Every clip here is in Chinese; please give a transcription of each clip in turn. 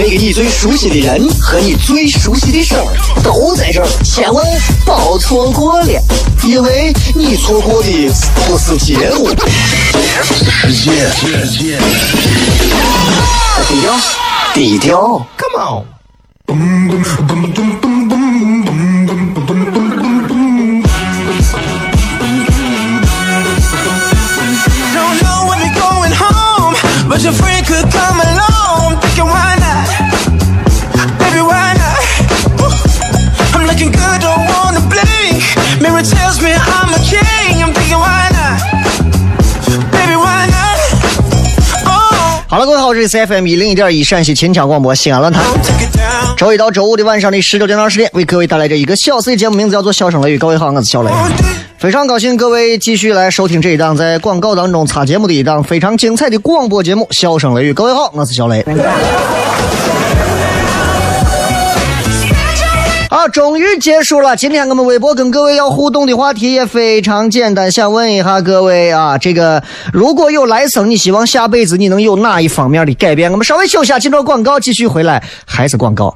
那个你最熟悉的人和你最熟悉的事儿都在这儿，千万别错过了，因为你错过的不是节目。低调，低调，Come on。好，这里是 FM 一零一点一陕西秦腔广播西安论坛。周一到周五的晚上的十九点到十点，为各位带来这一个小时的节目，名字叫做《笑声雷雨》。各位好，我是小雷，非常高兴各位继续来收听这一档在广告当中插节目的一档非常精彩的广播节目《笑声雷雨》。各位好，我是小雷。好，终于结束了。今天我们微博跟各位要互动的话题也非常简单，想问一下各位啊，这个如果有来生，你希望下辈子你能有哪一方面的改变？我们稍微休息下，进段广告，继续回来，还是广告。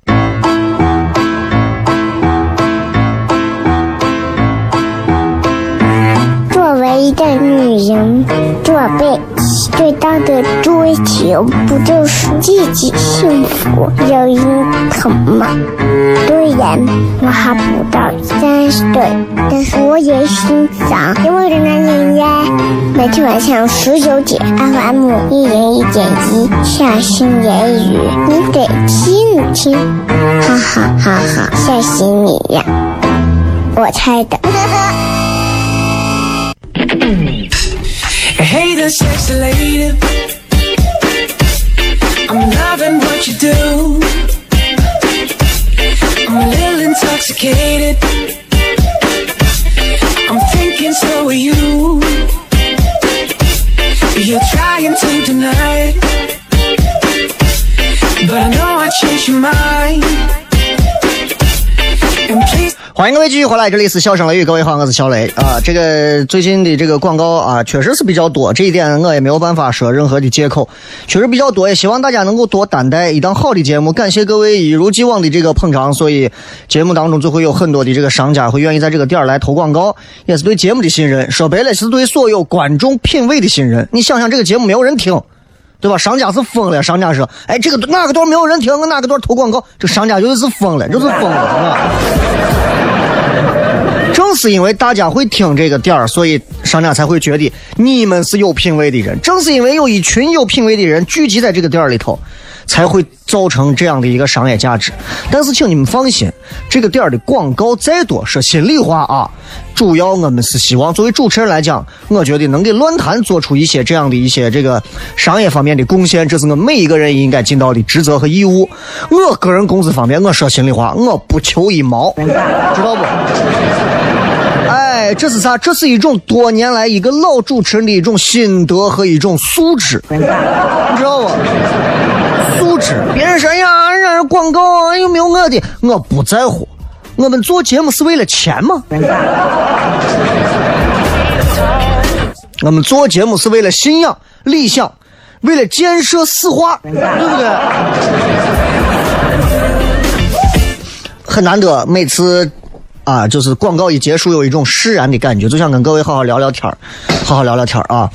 作为一个女人，做被最大的追求，不就是自己幸福、有人疼吗？虽然我还不到三十岁，但是我也心脏因为的男人呀。每天晚上十九点，FM 一零一点一，下心言语，你得听听，哈哈哈哈，吓死你呀！我猜的。I'm loving what you do. I'm a little intoxicated. 欢迎各位继续回来，这里是笑声雷雨，各位好，我是小雷啊。这个最近的这个广告啊，确实是比较多，这一点我也没有办法说任何的借口，确实比较多，也希望大家能够多担待一档好的节目。感谢各位一如既往的这个捧场，所以节目当中就会有很多的这个商家会愿意在这个点儿来投广告，也是对节目的信任。说白了，是对所有观众品味的信任。你想想，这个节目没有人听，对吧？商家是疯了，商家说，哎，这个哪个段没有人听，我哪个段投广告，这商家就是疯了，就是疯了，是吧？正是因为大家会听这个点儿，所以商家才会觉得你们是有品位的人。正是因为有一群有品位的人聚集在这个店儿里头，才会造成这样的一个商业价值。但是，请你们放心，这个店儿的广告再多，说心里话啊，主要我们是希望作为主持人来讲，我觉得能给论坛做出一些这样的一些这个商业方面的贡献，这是我每一个人应该尽到的职责和义务。我个人工资方面，我说心里话，我不求一毛，知道不？哎这是啥？这是一种多年来一个老主持人的一种心得和一种素质，你知道不？素质。别人说呀，人家广告有没有我的？我不在乎。我们做节目是为了钱吗？我们做节目是为了信仰、理想，为了建设四化，对不对？很难得，每次。啊，就是广告一结束，有一种释然的感觉，就想跟各位好好聊聊天好好聊聊天啊。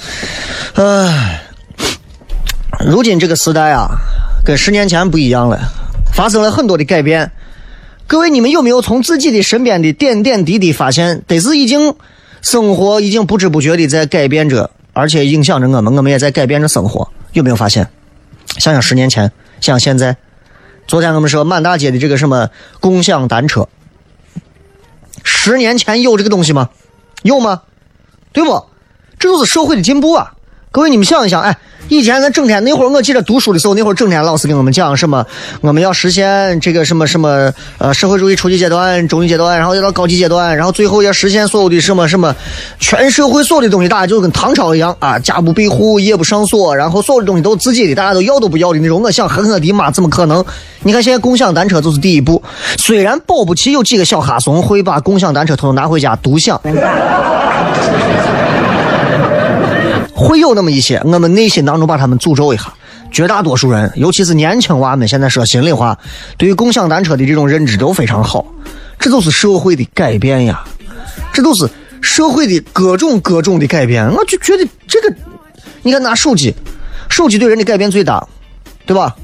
唉，如今这个时代啊，跟十年前不一样了，发生了很多的改变。各位，你们有没有从自己的身边的点点滴滴发现，得是已经生活已经不知不觉的在改变着，而且影响着我们，我们也在改变着生活。有没有发现？想想十年前，想想现在。昨天我们说满大街的这个什么共享单车。十年前有这个东西吗？有吗？对不？这就是社会的进步啊！各位，你们想一想，哎，以前咱整天那会儿，我记得读书的时候，那会儿整天老师给我们讲什么，我们要实现这个什么什么呃社会主义初级阶段、中级阶段，然后要到高级阶段，然后最后要实现所有的什么什么全社会所有的东西，大家就跟唐朝一样啊，家不闭户，夜不上锁，然后所有的东西都是自己的，大家都要都不要的那种。我想狠狠的妈，怎么可能？你看现在共享单车就是第一步，虽然保不齐有几个小哈怂会把共享单车偷偷拿回家独享。会有那么一些，我们内心当中把他们诅咒一下。绝大多数人，尤其是年轻娃们，现在说心里话，对于共享单车的这种认知都非常好。这都是社会的改变呀，这都是社会的各种各种的改变。我就觉得这个，你看拿手机，手机对人的改变最大，对吧？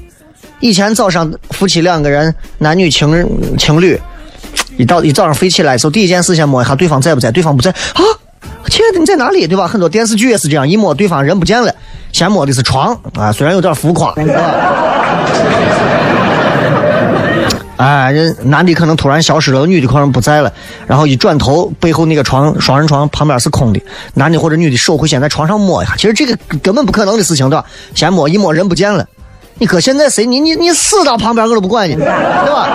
以前早上夫妻两个人，男女情情侣，一到一早上飞起来的时候，第一件事先摸一下对方在不在，对方不在啊。亲爱的，你在哪里？对吧？很多电视剧也是这样，一摸对方人不见了，先摸的是床啊，虽然有点浮夸。哎，人男的可能突然消失了，女的可能不在了，然后一转头，背后那个床双人床旁边是空的，男的或者女的手会先在床上摸一下，其实这个根本不可能的事情，对吧？先摸一摸人不见了，你搁现在谁你你你死到旁边我都不管你，对吧？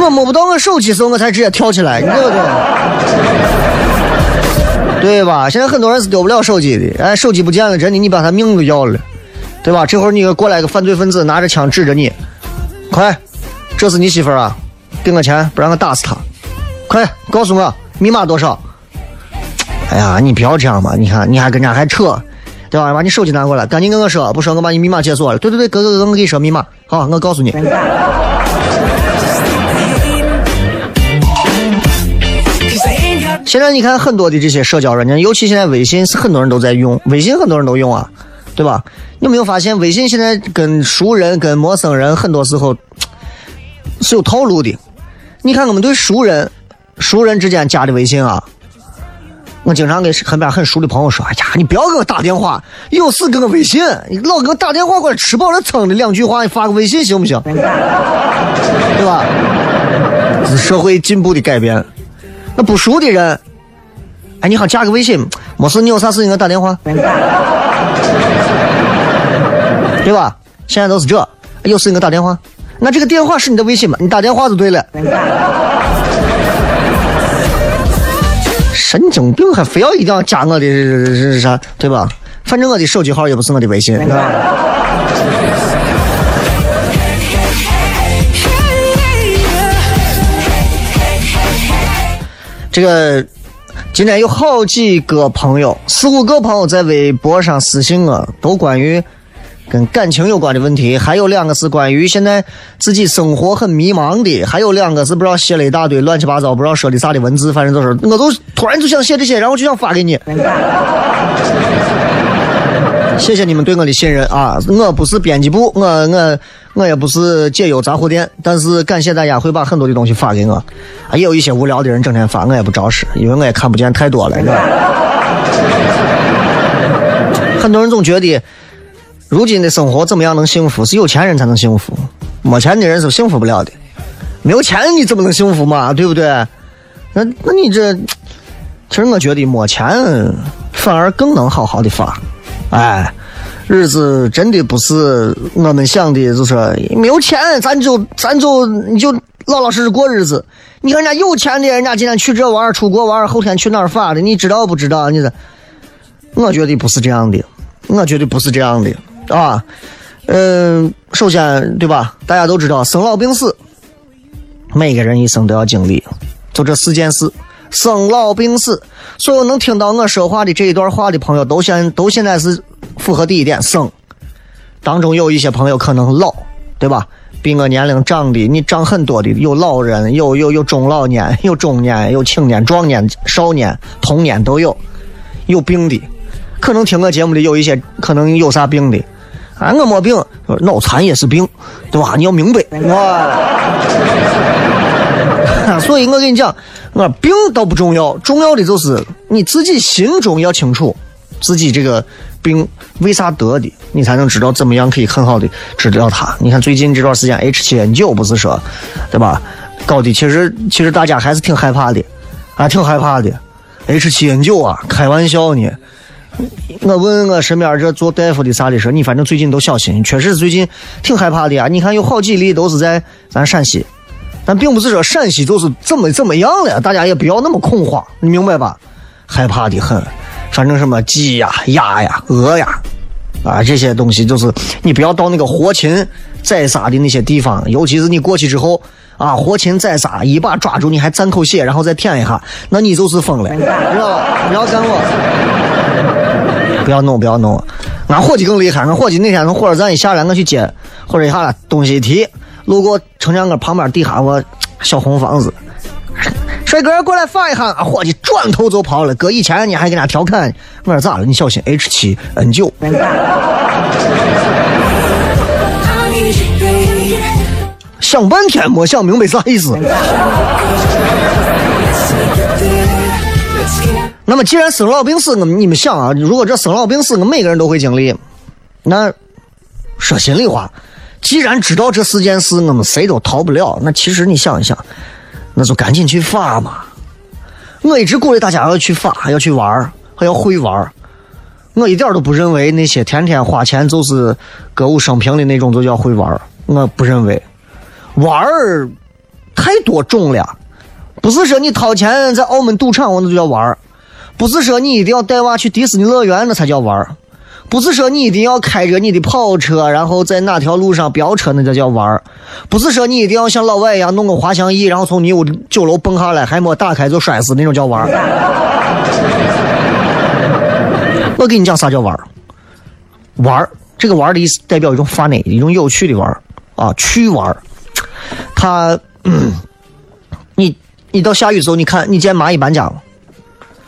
我摸不到我手机时候，我才直接跳起来，对不对？对吧？现在很多人是丢不了手机的，哎，手机不见了，真的，你把他命都要了，对吧？这会儿你过来个犯罪分子，拿着枪指着你，快，这是你媳妇儿啊，给我钱，不然我打死他，快告诉我密码多少？哎呀，你不要这样嘛，你看你还跟人家还扯，对吧？把你手机拿过来，赶紧跟我说，不说我把你密码解锁了。对对对，哥哥哥，我给你说密码，好，我告诉你。现在你看很多的这些社交软件，尤其现在微信是很多人都在用，微信很多人都用啊，对吧？你有没有发现微信现在跟熟人、跟陌生人很多时候是有套路的？你看我们对熟人、熟人之间加的微信啊，我经常跟身边很熟的朋友说：“哎呀，你不要给我打电话，有事给我微信，你老给我打电话过来，吃饱了撑的两句话，你发个微信行不行？对吧？是社会进步的改变。”那不熟的人，哎，你好，加个微信，没事，你有啥事情给我打电话，对吧？现在都是这，有事情给我打电话，那这个电话是你的微信吗？你打电话就对了。神经病，还非要一定要加我的是啥？对吧？反正我的手机号也不是我的微信。这个今天有好几个朋友，四五个朋友在微博上私信我，都关于跟感情有关的问题，还有两个是关于现在自己生活很迷茫的，还有两个是不知道写了一大堆乱七八糟不知道说的啥的文字，反正就是我都突然就想写这些，然后就想发给你。谢谢你们对我的信任啊！我不是编辑部，我我我也不是解忧杂货店，但是感谢大家会把很多的东西发给我。啊也有一些无聊的人整天发，我也不招使，因为我也看不见太多了。很多人总觉得，如今的生活怎么样能幸福？是有钱人才能幸福，没钱的人是幸福不了的。没有钱你怎么能幸福嘛？对不对？那那你这，其实我觉得没钱反而更能好好的发。哎，日子真的不是我们想的，就是没有钱，咱就咱就你就老老实实过日子。你看人家有钱的，人家今天去这玩出国玩后天去哪儿发的，你知道不知道？你这，我觉得不是这样的，我觉得不是这样的啊。嗯，首先对吧？大家都知道生老病死，每个人一生都要经历，就这四件事。生老病死，所有能听到我说话的这一段话的朋友，都现都现在是符合第一点生。当中有一些朋友可能老，对吧？比我年龄长的，你长很多的，有老人，有有有中老年，有中年，有青年、壮年、少年、童年都有。有病的，可能听我节目的有一些可能有啥病的，啊，我没病，脑残也是病，对吧？你要明白，所以我跟你讲。我病倒不重要，重要的就是你自己心中要清楚，自己这个病为啥得的，你才能知道怎么样可以很好的治疗它。你看最近这段时间 H 七 N 九不是说，对吧？搞的其实其实大家还是挺害怕的，啊，挺害怕的。H 七 N 九啊，开玩笑呢，我问我身边这做大夫的啥的说，你反正最近都小心，确实最近挺害怕的啊。你看有好几例都是在咱陕西，但并不是说陕西就是怎么怎么样了，大家也不要那么恐慌，你明白吧？害怕的很，反正什么鸡呀、鸭呀、鹅呀，啊这些东西就是你不要到那个活禽宰杀的那些地方，尤其是你过去之后。啊，活禽宰杀，一把抓住你还沾口血，然后再舔一下，那你就是疯了，知道吧？不要干我，不要弄，不要弄。俺伙计更厉害，俺伙计那天从火车站一下来，我去接，或者一下东西一提，路过城墙根旁边地下我小红房子，帅哥过来放一下，伙计转头就跑了。搁以前你还跟他调侃，我说咋了？你小心 H 七 N 九。想半天没想明白啥意思。那么，既然生老病死，我们你们想啊，如果这生老病死，我们每个人都会经历，那说心里话，既然知道这四件事，我们谁都逃不了，那其实你想一想，那就赶紧去发嘛。我一直鼓励大家要去发，要去玩儿还要会玩儿。我一点都不认为那些天天花钱就是歌舞升平的那种就叫会玩儿。我不认为。玩儿太多种了，不是说你掏钱在澳门赌场我那就叫玩儿，不是说你一定要带娃去迪士尼乐园那才叫玩儿，不是说你一定要开着你的跑车然后在哪条路上飙车那才叫玩儿，不是说你一定要像老外一样弄个滑翔翼然后从你屋九楼蹦下来还没打开就摔死那种叫玩儿。我跟你讲啥叫玩儿？玩儿这个玩儿的意思代表一种 funny 一种有趣的玩儿啊，趣玩儿。他，你你到下雨时候，你看你见蚂蚁搬家了。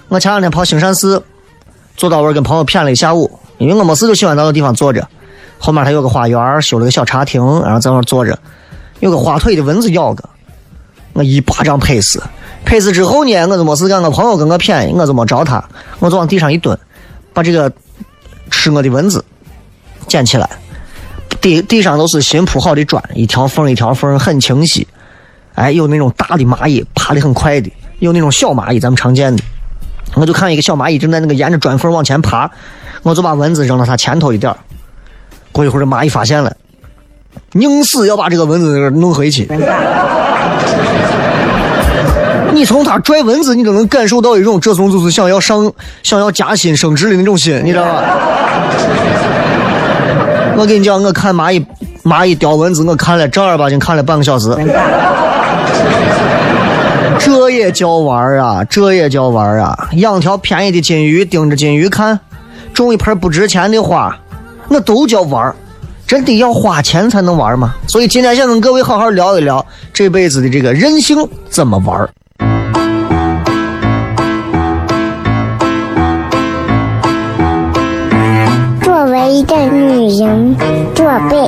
我前两天跑兴善寺，坐到位跟朋友谝了一下午，因为我没事就喜欢到那地方坐着。后面他有个花园，修了个小茶亭，然后在那坐着。有个花腿的蚊子咬个，我一巴掌拍死。拍死之后呢，我就没事干，我朋友跟我谝，我就没找他，我就往地上一蹲，把这个吃我的蚊子捡起来。地地上都是新铺好的砖，一条缝一条缝很清晰。哎，有那种大的蚂蚁爬的很快的，有那种小蚂蚁咱们常见的。我就看一个小蚂蚁正在那个沿着砖缝往前爬，我就把蚊子扔到它前头一点过一会儿，这蚂蚁发现了，宁死要把这个蚊子弄回去。你从它拽蚊子，你都能感受到一种这种就是想要上、想要加薪升职的那种心，你知道吧？我跟你讲，我看蚂蚁蚂蚁叼蚊子，我看了正儿八经看了半个小时。这也叫玩儿啊！这也叫玩儿啊！养条便宜的金鱼，盯着金鱼看；种一盆不值钱的花，那都叫玩真的要花钱才能玩吗？所以今天想跟各位好好聊一聊这辈子的这个人性怎么玩。作为一个女人这辈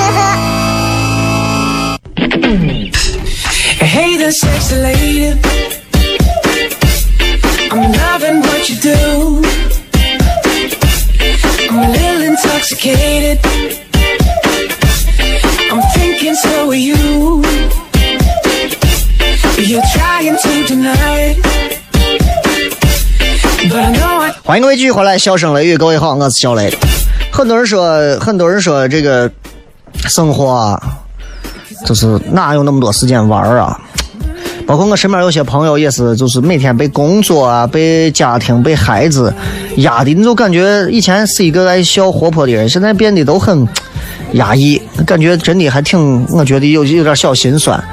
Sexy lady. I'm loving what you do. I'm a little intoxicated. I'm thinking so are you. You're trying to deny it. 欢迎各位继续回来，笑声雷雨，各位好，我是小雷。很多人说，很多人说这个生活啊。就是哪有那么多时间玩啊？包括我身边有些朋友也是，就是每天被工作啊、被家庭、被孩子压的，你就感觉以前是一个爱笑活泼的人，现在变得都很压抑，感觉真的还挺，我觉得有有点小心酸。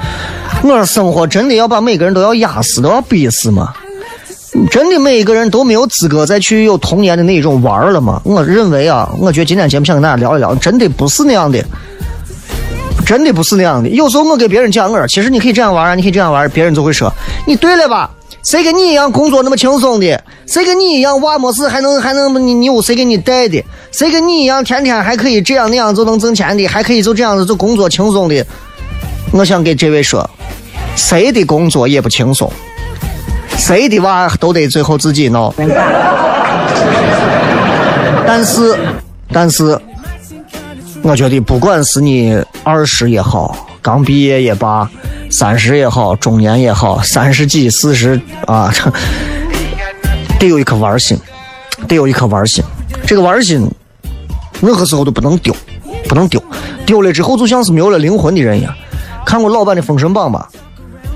我说生活真的要把每个人都要压死，都要逼死吗？真的每一个人都没有资格再去有童年的那种玩了吗？我认为啊，我觉得今天节目想跟大家聊一聊，真的不是那样的。真的不是那样的。有时候我给别人讲，我说其实你可以这样玩啊，你可以这样玩，别人就会说你对了吧？谁跟你一样工作那么轻松的？谁跟你一样娃没事还能还能你你有谁给你带的？谁跟你一样天天还可以这样那样就能挣钱的？还可以就这样子就工作轻松的？我想给这位说，谁的工作也不轻松，谁的娃都得最后自己闹。但是，但是，我觉得不管是你二十也好，刚毕业也罢。三十也好，中年也好，三十几、四十啊，得有一颗玩心，得有一颗玩心。这个玩心，任何时候都不能丢，不能丢。丢了之后，就像是没有了灵魂的人一样。看过老版的《封神榜》吧，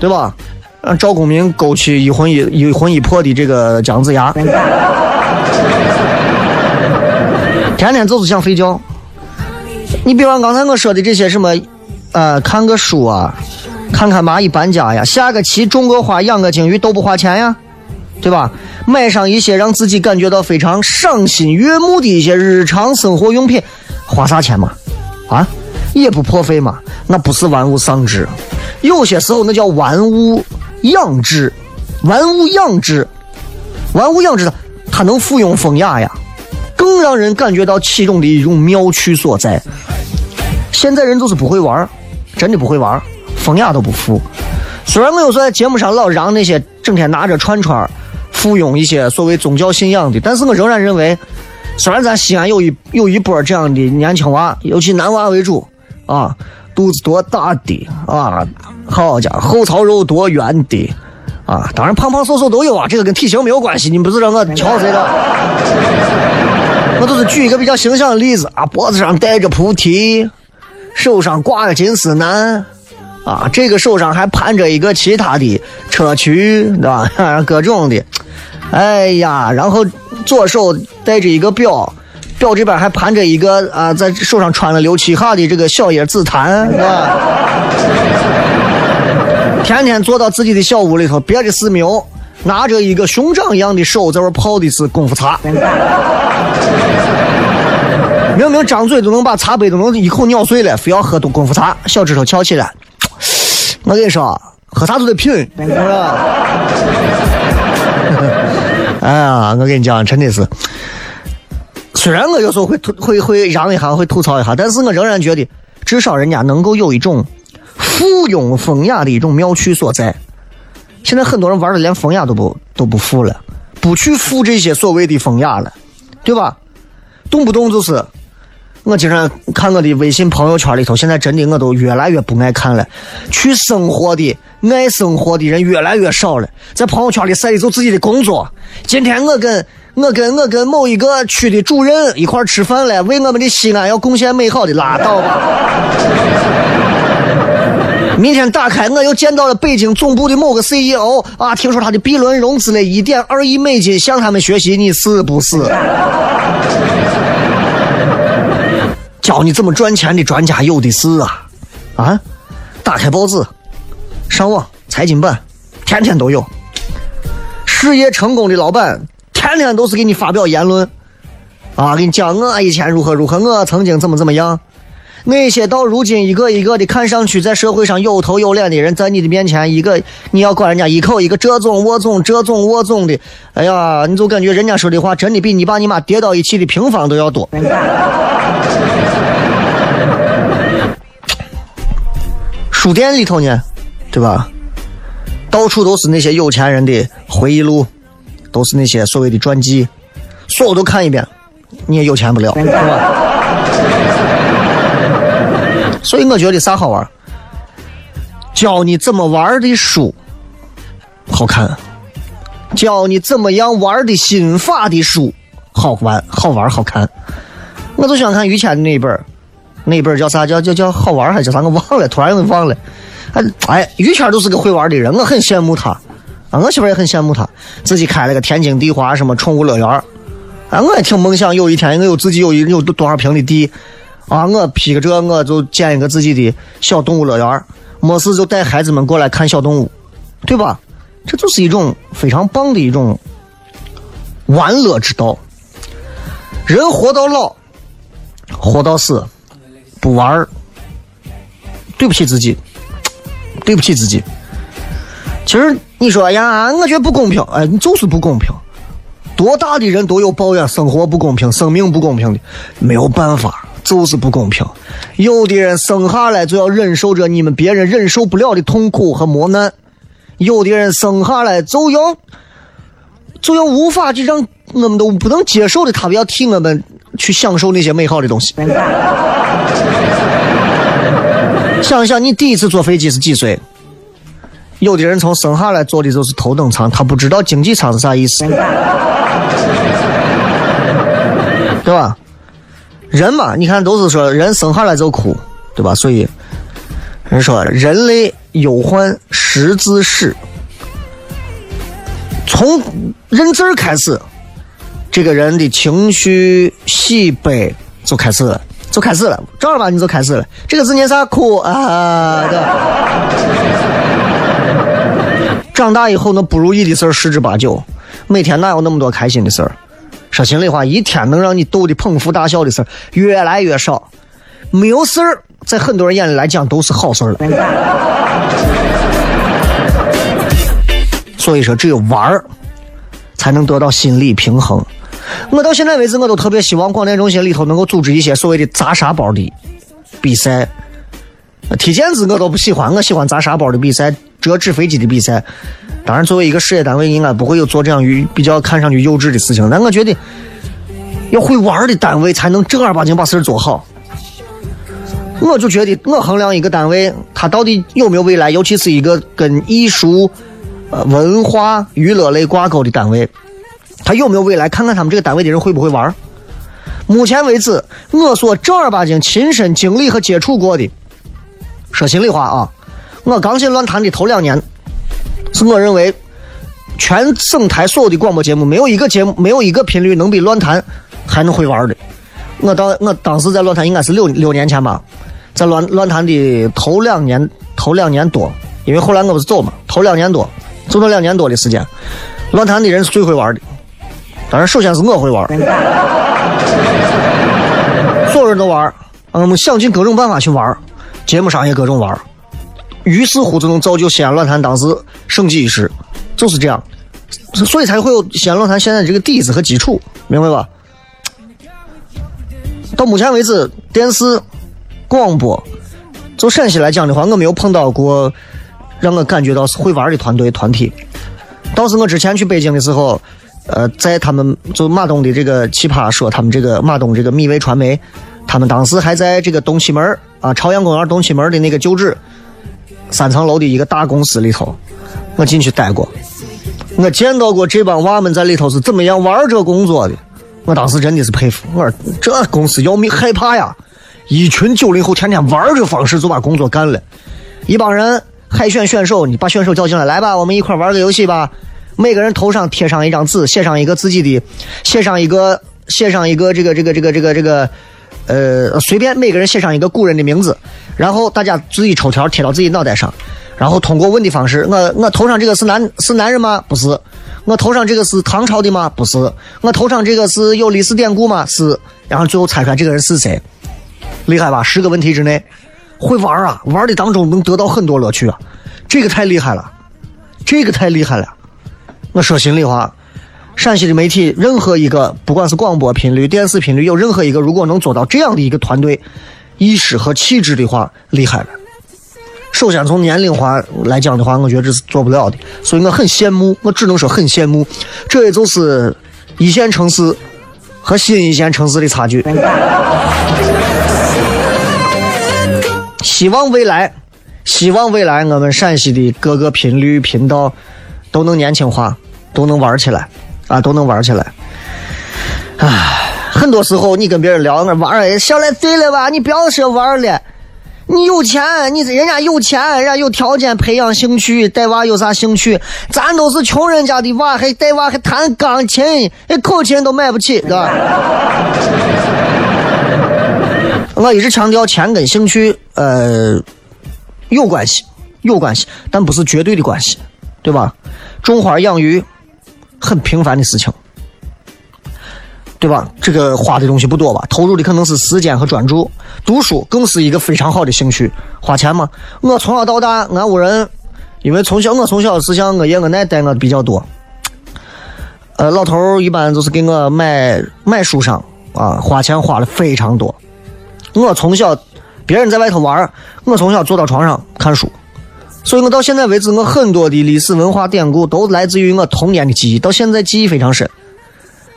对吧？让赵公明勾起一魂一一魂一魄的这个姜子牙，天天就是想睡觉。你比方刚才我说的这些什么，呃，看个书啊。看看蚂蚁搬家呀，下个棋种个花，养个金鱼都不花钱呀，对吧？买上一些让自己感觉到非常赏心悦目的一些日常生活用品，花啥钱嘛？啊，也不破费嘛？那不是玩物丧志，有些时候那叫玩物养志，玩物养志，玩物养志，它能附庸风雅呀，更让人感觉到其中的一种妙趣所在。现在人就是不会玩，真的不会玩。风雅都不服。虽然我有时候在节目上老让那些整天拿着串串附庸一些所谓宗教信仰的，但是我仍然认为，虽然咱西安有一有一波这样的年轻娃，尤其男娃为主啊，肚子多大的啊，好家伙，后槽肉多圆的啊，当然胖胖瘦瘦都有啊，这个跟体型没有关系，你不是让我瞧谁的，我都是举一个比较形象的例子啊，脖子上戴着菩提，手上挂着金丝楠。啊，这个手上还盘着一个其他的砗磲，对吧？各种的，哎呀，然后左手戴着一个表，表这边还盘着一个啊，在手上穿了六七下的这个小叶紫檀，是吧？天天坐到自己的小屋里头，别的事没有，拿着一个熊掌一样的手在那泡的是功夫茶，明明张嘴都能把茶杯都能一口咬碎了，非要喝功夫茶，小指头翘起来。我跟你说，喝啥都得品，是吧？哎呀，我跟你讲，真的是，虽然我有时候会吐，会会嚷一下，会吐槽一下，但是我仍然觉得，至少人家能够有一种附庸风雅的一种妙趣所在。现在很多人玩的连风雅都不都不附了，不去附这些所谓的风雅了，对吧？动不动就是。我经常看我的微信朋友圈里头，现在真的我都越来越不爱看了。去生活的、爱生活的人越来越少了，在朋友圈里晒的就自己的工作。今天我跟我跟我跟某一个区的主任一块吃饭了，为我们的西安要贡献美好的，拉倒吧。明天打开，我又见到了北京总部的某个 CEO 啊，听说他的 B 轮融资了一点二亿美金，向他们学习，你是不是？教你怎么赚钱的专家有的是啊，啊！打开报纸，上网，财经版，天天都有。事业成功的老板，天天都是给你发表言论，啊，给你讲我以前如何如何，我曾经怎么怎么样。那些到如今一个一个的看上去在社会上有头有脸的人，在你的面前，一个你要管人家一口一个这种我总这种我总的，哎呀，你就感觉人家说的话真的比你爸你妈叠到一起的平方都要多。书店里头呢，对吧？到处都是那些有钱人的回忆录，都是那些所谓的传记，所有都看一遍，你也有钱不了，是吧？所以我觉得啥好玩？教你怎么玩的书好看，教你怎么样玩的心法的书好玩，好玩好看。我就喜欢看于谦的那一本那本叫啥？叫叫叫好玩还是叫啥？我忘了，突然又忘了。哎哎，于谦都是个会玩的人，我很羡慕他。啊，我媳妇也很羡慕他，自己开了个天津地华什么宠物乐园。啊，我也挺梦想有一天我有自己有一有多少平的地，啊，我批个这我就建一个自己的小动物乐园，没事就带孩子们过来看小动物，对吧？这就是一种非常棒的一种玩乐之道。人活到老，活到死。不玩儿，对不起自己，对不起自己。其实你。说呀，我觉得不公平，哎，你就是不公平。多大的人都有抱怨生活不公平、生命不公平的，没有办法，就是不公平。有的人生下来就要忍受着你们别人忍受不了的痛苦和磨难，有的人生下来就要就要无法去让我们都不能接受的，他们要替我们去享受那些美好的东西。想一想，你第一次坐飞机是几岁？有的人从生下来坐的就是头等舱，他不知道经济舱是啥意思。对吧？人嘛，你看都是说人生下来就哭，对吧？所以人说人类忧患识字始，从认字儿开始，这个人的情绪喜悲就开始了，就开始了，正儿八经就开始了。这个字念啥？哭啊！对。长大以后，那不如意的事儿十之八九，每天哪有那么多开心的事儿？说心里话，一天能让你逗得捧腹大笑的事儿越来越少。没有事儿，在很多人眼里来讲都是好事了。所以说，只有玩儿才能得到心理平衡。我到现在为止，我都特别希望广电中心里头能够组织一些所谓的砸沙包的比赛。踢毽子我都不喜欢，我喜欢砸沙包的比赛，折纸飞机的比赛。当然，作为一个事业单位，应该不会有做这样比较看上去幼稚的事情。但我觉得，要会玩的单位才能正儿八经把事儿做好。我就觉得，我衡量一个单位，它到底有没有未来，尤其是一个跟艺术、呃文化、娱乐类挂钩的单位，他有没有未来，看看他们这个单位的人会不会玩。目前为止，我所正儿八经亲身经历和接触过的，说心里话啊，我刚进乱谈的头两年。是我认为，全省台所有的广播节目，没有一个节目，没有一个频率能比乱谈还能会玩的。我当我当时在乱谈应该是六六年前吧，在乱乱谈的头两年，头两年多，因为后来我不是走嘛，头两年多，走了两年多的时间，乱谈的人是最会玩的。当然，首先是我会玩，所有人都玩，我们想尽各种办法去玩，节目上也各种玩。于是乎，就能造就西安论坛当时盛极一时，就是这样，所以才会有西安论坛现在这个底子和基础，明白吧？到目前为止，电视、广播，就陕西来讲的话，我没有碰到过让我感觉到是会玩的团队团体。倒是我之前去北京的时候，呃，在他们就马东的这个奇葩说，他们这个马东这个米味传媒，他们当时还在这个东七门啊，朝阳公园东七门的那个旧址。三层楼的一个大公司里头，我进去待过，我见到过这帮娃们在里头是怎么样玩这工作的。我当时真的是佩服，我说这公司要命害怕呀！一群九零后天天玩这方式就把工作干了。一帮人海选选手，你把选手叫进来，来吧，我们一块玩个游戏吧。每个人头上贴上一张纸，写上一个自己的，写上一个，写上一个这个这个这个这个这个。呃，随便每个人写上一个古人的名字，然后大家自己抽条贴到自己脑袋上，然后通过问的方式，我我头上这个是男是男人吗？不是。我头上这个是唐朝的吗？不是。我头上这个是有历史典故吗？是。然后最后猜出来这个人是谁？厉害吧？十个问题之内，会玩啊，玩的当中能得到很多乐趣啊，这个太厉害了，这个太厉害了。我说心里话。陕西的媒体，任何一个，不管是广播频率、电视频率，有任何一个，如果能做到这样的一个团队意识和气质的话，厉害了。首先从年龄化来讲的话，我觉得这是做不了的，所以我很羡慕，我只能说很羡慕。这也就是一线城市和新一线城市的差距。希望未来，希望未来我们陕西的各个频率频道都能年轻化，都能玩起来。啊，都能玩起来。唉，很多时候你跟别人聊，那玩儿小来对了吧？你不要说玩了，你有钱，你人家有钱，人家有条件培养兴趣，带娃有啥兴趣？咱都是穷人家的娃，还带娃还弹钢琴，连口琴都买不起，对吧？我一直强调，钱跟兴趣，呃，有关系，有关系，但不是绝对的关系，对吧？种花养鱼。很平凡的事情，对吧？这个花的东西不多吧？投入的可能是时间和专注。读书更是一个非常好的兴趣，花钱吗？我从小到大，俺屋人因为从小我从小是像我爷我奶带我比较多。呃，老头儿一般就是给我买买书上啊，花钱花的非常多。我从小别人在外头玩我从小坐到床上看书，所以我到现在为止，我很多的历史文化典故都来自于我童年的记忆，到现在记忆非常深。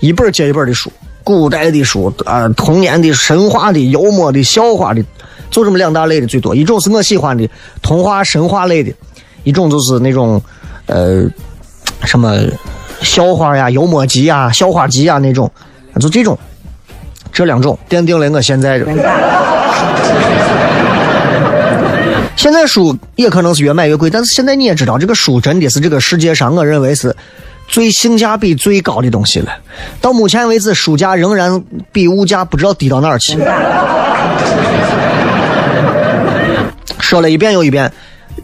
一本接一本的书，古代的书啊，童年的、神话的、幽默的、笑话的，就这么两大类的最多。一种是我喜欢的童话、神话类的，一种就是那种呃什么。笑话呀，幽默集呀，笑话集呀，那种，就这种，这两种奠定了我现在的。现在书也可能是越买越贵，但是现在你也知道，这个书真的是这个世界上我认为是最性价比最高的东西了。到目前为止，书价仍然比物价不知道低到哪儿去。说了一遍又一遍，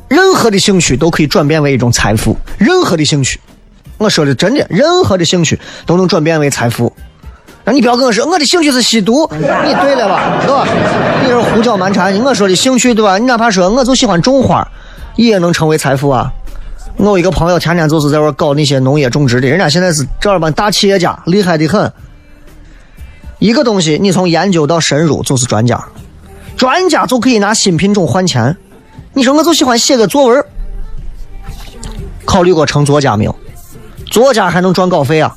任何的兴趣都可以转变为一种财富，任何的兴趣。我说的真的，任何的兴趣都能转变为财富。那你不要跟我说我的兴趣是吸毒，你对了吧？对吧？你是胡搅蛮缠。我说的兴趣对吧？你哪怕说我就喜欢种花，也能成为财富啊。我一个朋友天天就是在玩搞那些农业种植的，人家现在是正儿八经大企业家，厉害的很。一个东西你从研究到深入就是专家，专家就可以拿新品种换钱。你说我就喜欢写个作文，考虑过成作家没有？作家还能赚稿费啊！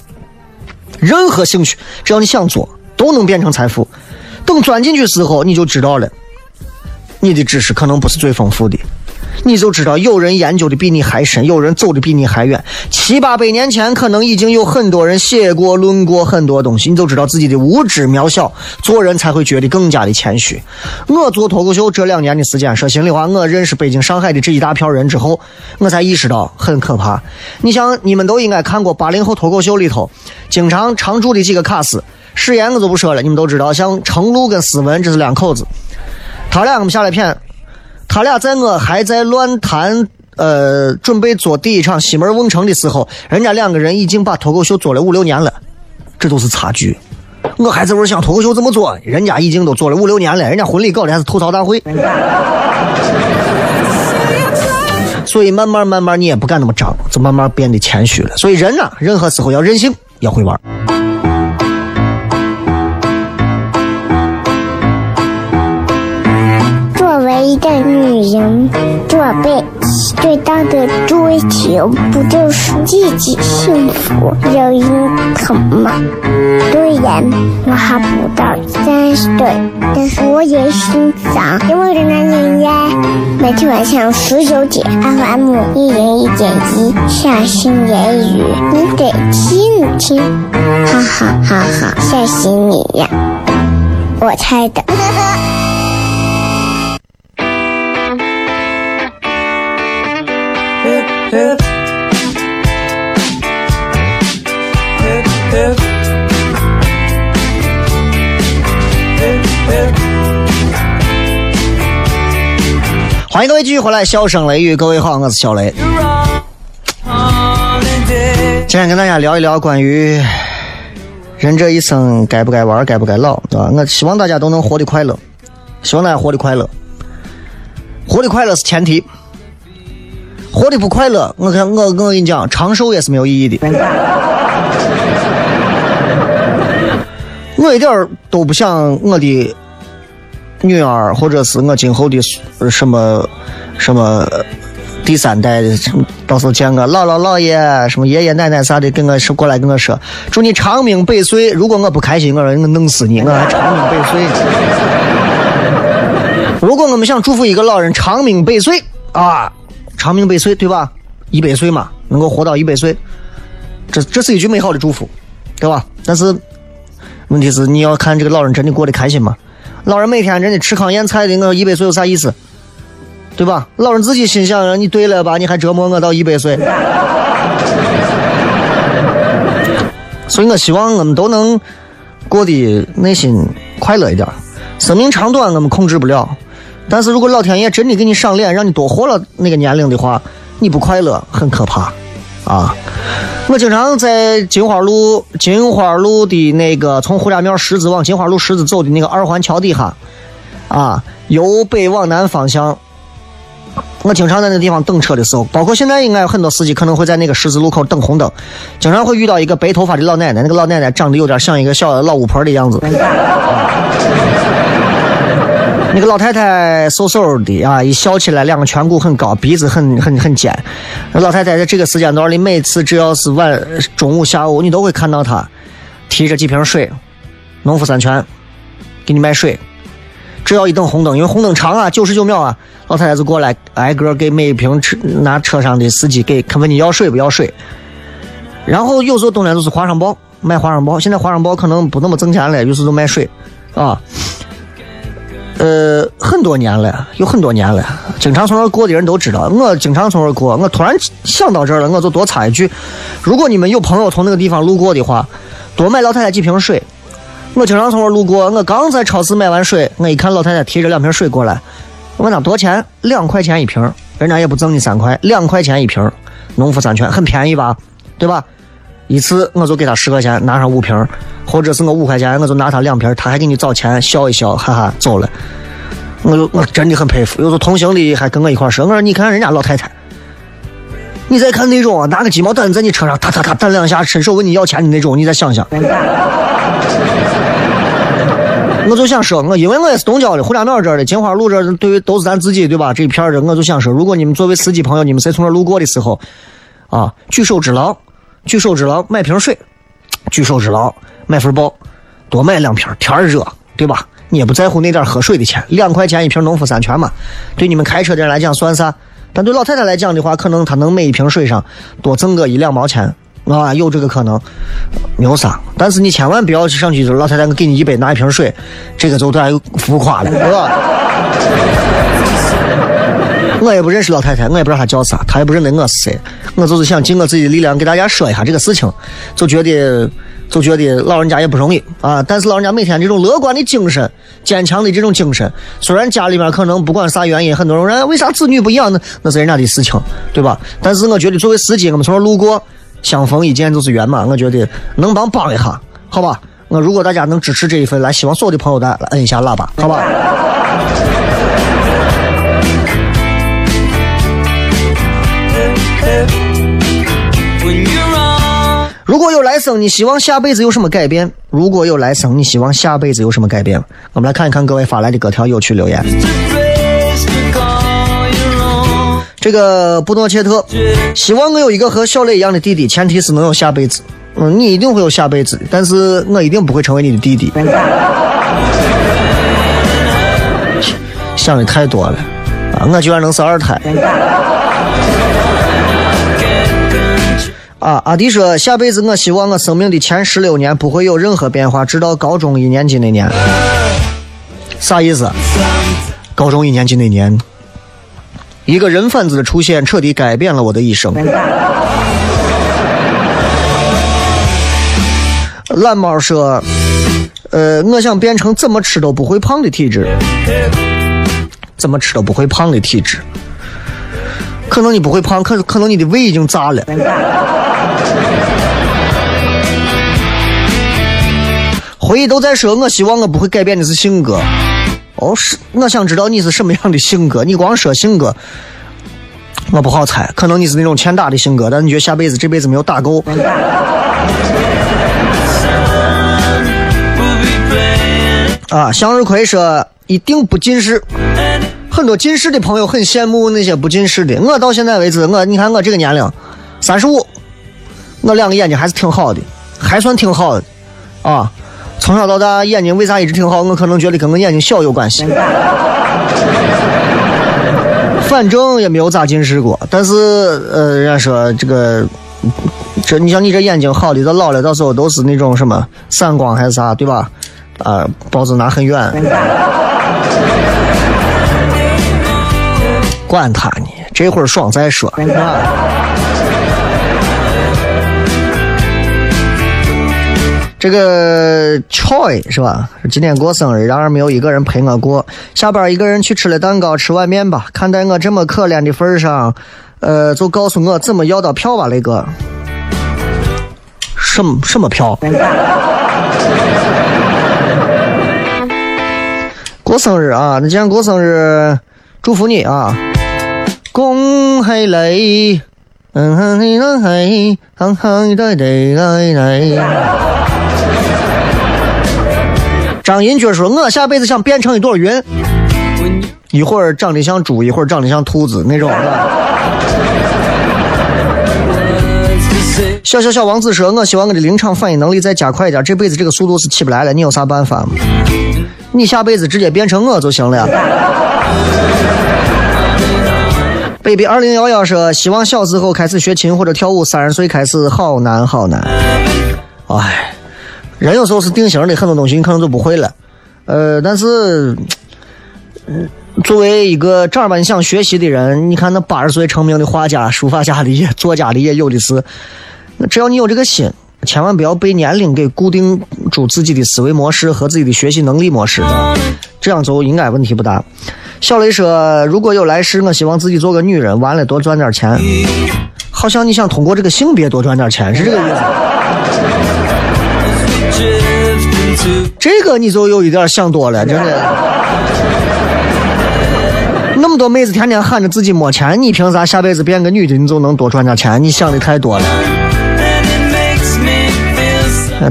任何兴趣，只要你想做，都能变成财富。等钻进去时候，你就知道了，你的知识可能不是最丰富的。你就知道有人研究的比你还深，有人走的比你还远。七八百年前，可能已经有很多人写过、论过很多东西，你就知道自己的无知渺小，做人才会觉得更加的谦虚。我做脱口秀这两年的时间，说心里话，我认识北京、上海的这一大票人之后，我才意识到很可怕。你像你们都应该看过八零后脱口秀里头经常常驻的几个卡司，誓言我就不说了，你们都知道，像程璐跟思文，这是两口子，他俩我们下来片。他俩在我还在乱谈，呃，准备做第一场西门瓮城的时候，人家两个人已经把脱口秀做了五六年了，这都是差距。我还在玩想脱口秀怎么做，人家已经都做了五六年了，人家婚礼搞的还是吐槽大会。所以慢慢慢慢，你也不敢那么张，就慢慢变得谦虚了。所以人呢，任何时候要任性，要会玩。的女人这辈子最大的追求，不就是自己幸福、有人疼吗？虽然我还不到三十岁，但是我也心脏因为的男人呀。每天晚上十九点，FM 一人一点一，下心言语，你得听听，哈哈哈哈，吓死你呀！我猜的。欢迎各位继续回来，笑声雷雨，各位好，我是小雷。今天跟大家聊一聊关于人这一生该不该玩，该不该老，对吧？我希望大家都能活得快乐，希望大家活得快乐，活得快乐是前提。活的不快乐，我看我我跟你讲，长寿也是没有意义的。我一点都不想我的女儿或者是我今后的什么什么第三代的，到时候见个姥姥姥爷、什么爷爷奶奶啥的，跟我说过来跟我说，祝你长命百岁。如果我不开心，我说我弄死你，我还长命百岁。如果我们想祝福一个老人长命百岁啊。长命百岁，对吧？一百岁嘛，能够活到一百岁，这这是一句美好的祝福，对吧？但是问题是，你要看这个老人真的过得开心吗？老人每天真的吃糠咽菜的，我一百岁有啥意思？对吧？老人自己心想，你对了吧？你还折磨我到一百岁？所以我希望我们都能过得内心快乐一点。生命长短我们控制不了。但是如果老天爷真的给你赏脸，让你多活了那个年龄的话，你不快乐很可怕，啊！我经常在金花路金花路的那个从胡家庙十字往金花路十字走的那个二环桥底下，啊，由北往南方向，我经常在那地方等车的时候，包括现在应该有很多司机可能会在那个十字路口等红灯，经常会遇到一个白头发的老奶奶，那个老奶奶长得有点像一个小老巫婆的样子。那个老太太瘦瘦的啊，一笑起来两个颧骨很高，鼻子很很很尖。老太太在这个时间段里，每次只要是晚中午下午，你都会看到她提着几瓶水，农夫山泉，给你买水。只要一等红灯，因为红灯长啊，九十九秒啊，老太太就过来挨个给每一瓶车拿车上的司机给问你要水不要水。然后有时候冬天就是花生包，卖花生包。现在花生包可能不那么挣钱了，于是就卖水啊。呃，很多年了，有很多年了，经常从那儿过的人都知道，我经常从那儿过。我突然想到这儿了，我就多插一句：如果你们有朋友从那个地方路过的话，多买老太太几瓶水。我经常从那儿路过，我刚在超市买完水，我一看老太太提着两瓶水过来，我问她多少钱？两块钱一瓶，人家也不挣你三块，两块钱一瓶，农夫山泉很便宜吧？对吧？一次我就给他十块钱，拿上五瓶，或者是我五块钱，我就拿他两瓶，他还给你找钱，笑一笑，哈哈，走了。我就我真的很佩服，有时候同行的还跟我一块说，我说你看人家老太太，你再看那种拿个鸡毛掸子在你车上，哒哒哒掸两下，伸手问你要钱的那种，你再想想。我就想说，我因为我也是东郊的，胡家庙这儿的，金花路这儿，对于都是咱自己，对吧？这一片儿我就想说，如果你们作为司机朋友，你们谁从这路过的时候，啊，举手之劳，举手之劳，买瓶水，举手之劳，买份报，多买两瓶，天热，对吧？你也不在乎那点喝水的钱，两块钱一瓶农夫山泉嘛，对你们开车的人来讲算啥？但对老太太来讲的话，可能她能每一瓶水上多挣个一两毛钱。啊，有这个可能，没有啥。但是你千万不要去上去，说老太太，给你一杯，拿一瓶水，这个就太浮夸了，对吧？我也不认识老太太，我也不知道她叫啥，她也不认得我是谁。我就是想尽我自己的力量给大家说一下这个事情，就觉得就觉得老人家也不容易啊。但是老人家每天这种乐观的精神、坚强的这种精神，虽然家里面可能不管啥原因，很多人为啥子女不一样呢？那是人家的事情，对吧？但是我觉得作为司机，我们从这路过。相逢一见就是缘嘛，我觉得能帮帮一下，好吧？我如果大家能支持这一份，来希望所有的朋友来摁一下喇叭，好吧？如果有来生，你希望下辈子有什么改变？如果有来生，你希望下辈子有什么改变？我们来看一看各位发来的各条有趣留言。这个布诺切特，希望我有一个和小磊一样的弟弟，前提是能有下辈子。嗯，你一定会有下辈子，但是我一定不会成为你的弟弟。想的太多了，啊，我居然能是二胎。啊，阿迪说，下辈子我希望我生命的前十六年不会有任何变化，直到高中一年级那年。啥意思？高中一年级那年。一个人贩子的出现彻底改变了我的一生。懒猫说：“呃，我想变成怎么吃都不会胖的体质，怎么吃都不会胖的体质。可能你不会胖，可可能你的胃已经炸了。”回忆都在说，我希望我不会改变的是性格。哦，是，我想知道你是什么样的性格。你光说性格，我不好猜。可能你是那种欠打的性格，但你觉得下辈子这辈子没有打够。啊，向日葵说一定不近视。很多近视的朋友很羡慕那些不近视的。我到现在为止，我你看我这个年龄，三十五，我两个眼睛还是挺好的，还算挺好的，啊。从小到大，眼睛为啥一直挺好？我可能觉得跟我眼睛小有关系。反正也没有咋近视过。但是，呃，人家说这个，这你像你这眼睛好的，到老了到时候都是那种什么散光还是啥，对吧？啊，包子拿很远。管他呢，这会儿爽再说。这个 Choi 是吧？今天过生日，然而没有一个人陪我过。下班一个人去吃了蛋糕，吃碗面吧。看在我这么可怜的份上，呃，就告诉我怎么要到票吧，雷哥。什么什么票？过生日啊！那今天过生日，祝福你啊！公嘿雷，嗯哼嘿嘿嘿，哼哼的的来来。张银军说：“我下辈子想变成一朵云，一会儿长得像猪，一会儿长得像兔子那种。”小小小王子说：“我希望我的临场反应能力再加快一点，这辈子这个速度是起不来了。你有啥办法吗？你下辈子直接变成我就行了。”baby 二零幺幺说：“希望小时候开始学琴或者跳舞，三十岁开始好难好难。”哎。人有时候是定型的，很多东西你可能就不会了。呃，但是，作为一个正儿八经想学习的人，你看那八十岁成名的画家、书法家的也、作家的也有的是。那只要你有这个心，千万不要被年龄给固定住自己的思维模式和自己的学习能力模式，这样就应该问题不大。小雷说：“如果有来世，我希望自己做个女人，完了多赚点钱。”好像你想通过这个性别多赚点钱，是这个意思。这个你就有一点想多了，真的。那么多妹子天天喊着自己没钱，你凭啥下辈子变个女的你就能多赚点钱？你想的太多了。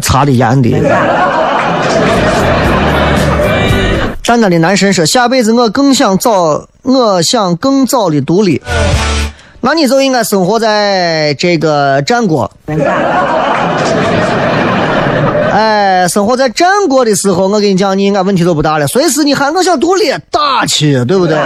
擦的严的。淡淡的男神说：“下辈子我更想早，我想更早的独立。”那你就应该生活在这个战国。哎，生活在战国的时候，我跟你讲，你应该问题都不大了。随时你喊我想独立，大气，对不对？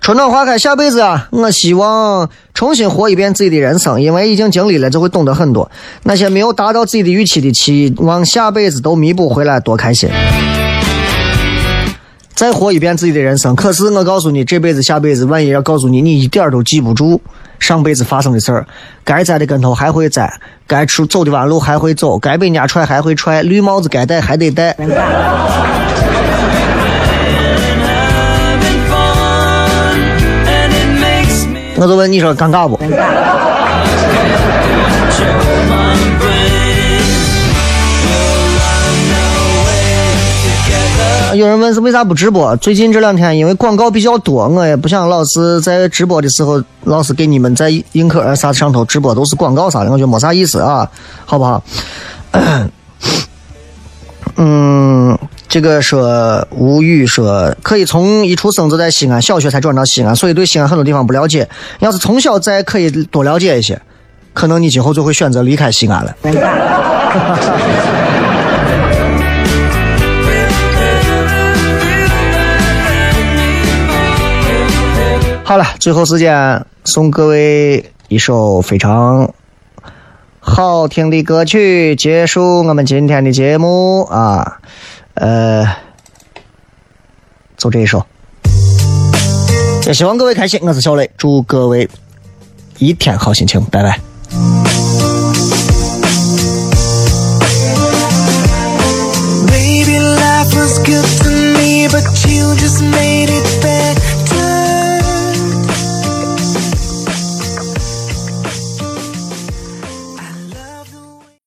春暖花开，下辈子啊，我希望重新活一遍自己的人生，因为已经经历了，就会懂得很多。那些没有达到自己的预期的期望，下辈子都弥补回来，多开心！再活一遍自己的人生。可是我告诉你，这辈子下辈子，万一要告诉你，你一点都记不住。上辈子发生的事儿，该栽的跟头还会栽，该出走的弯路还会走，该被人家踹还会踹，绿帽子该戴还得戴。我就问你说尴尬不？有人问是为啥不直播？最近这两天因为广告比较多，我也不想老是在直播的时候老是给你们在映客啥上头直播都是广告啥的，我觉得没啥意思啊，好不好？嗯，这个说吴语说可以从一出生就在西安，小学才转到西安，所以对西安很多地方不了解。要是从小在，可以多了解一些，可能你今后就会选择离开西安了。好了，最后时间送各位一首非常好听的歌曲，结束我们今天的节目啊！呃，就这一首，也希望各位开心。我是小雷，祝各位一天好心情，拜拜。Baby, life was good to me, but you just made it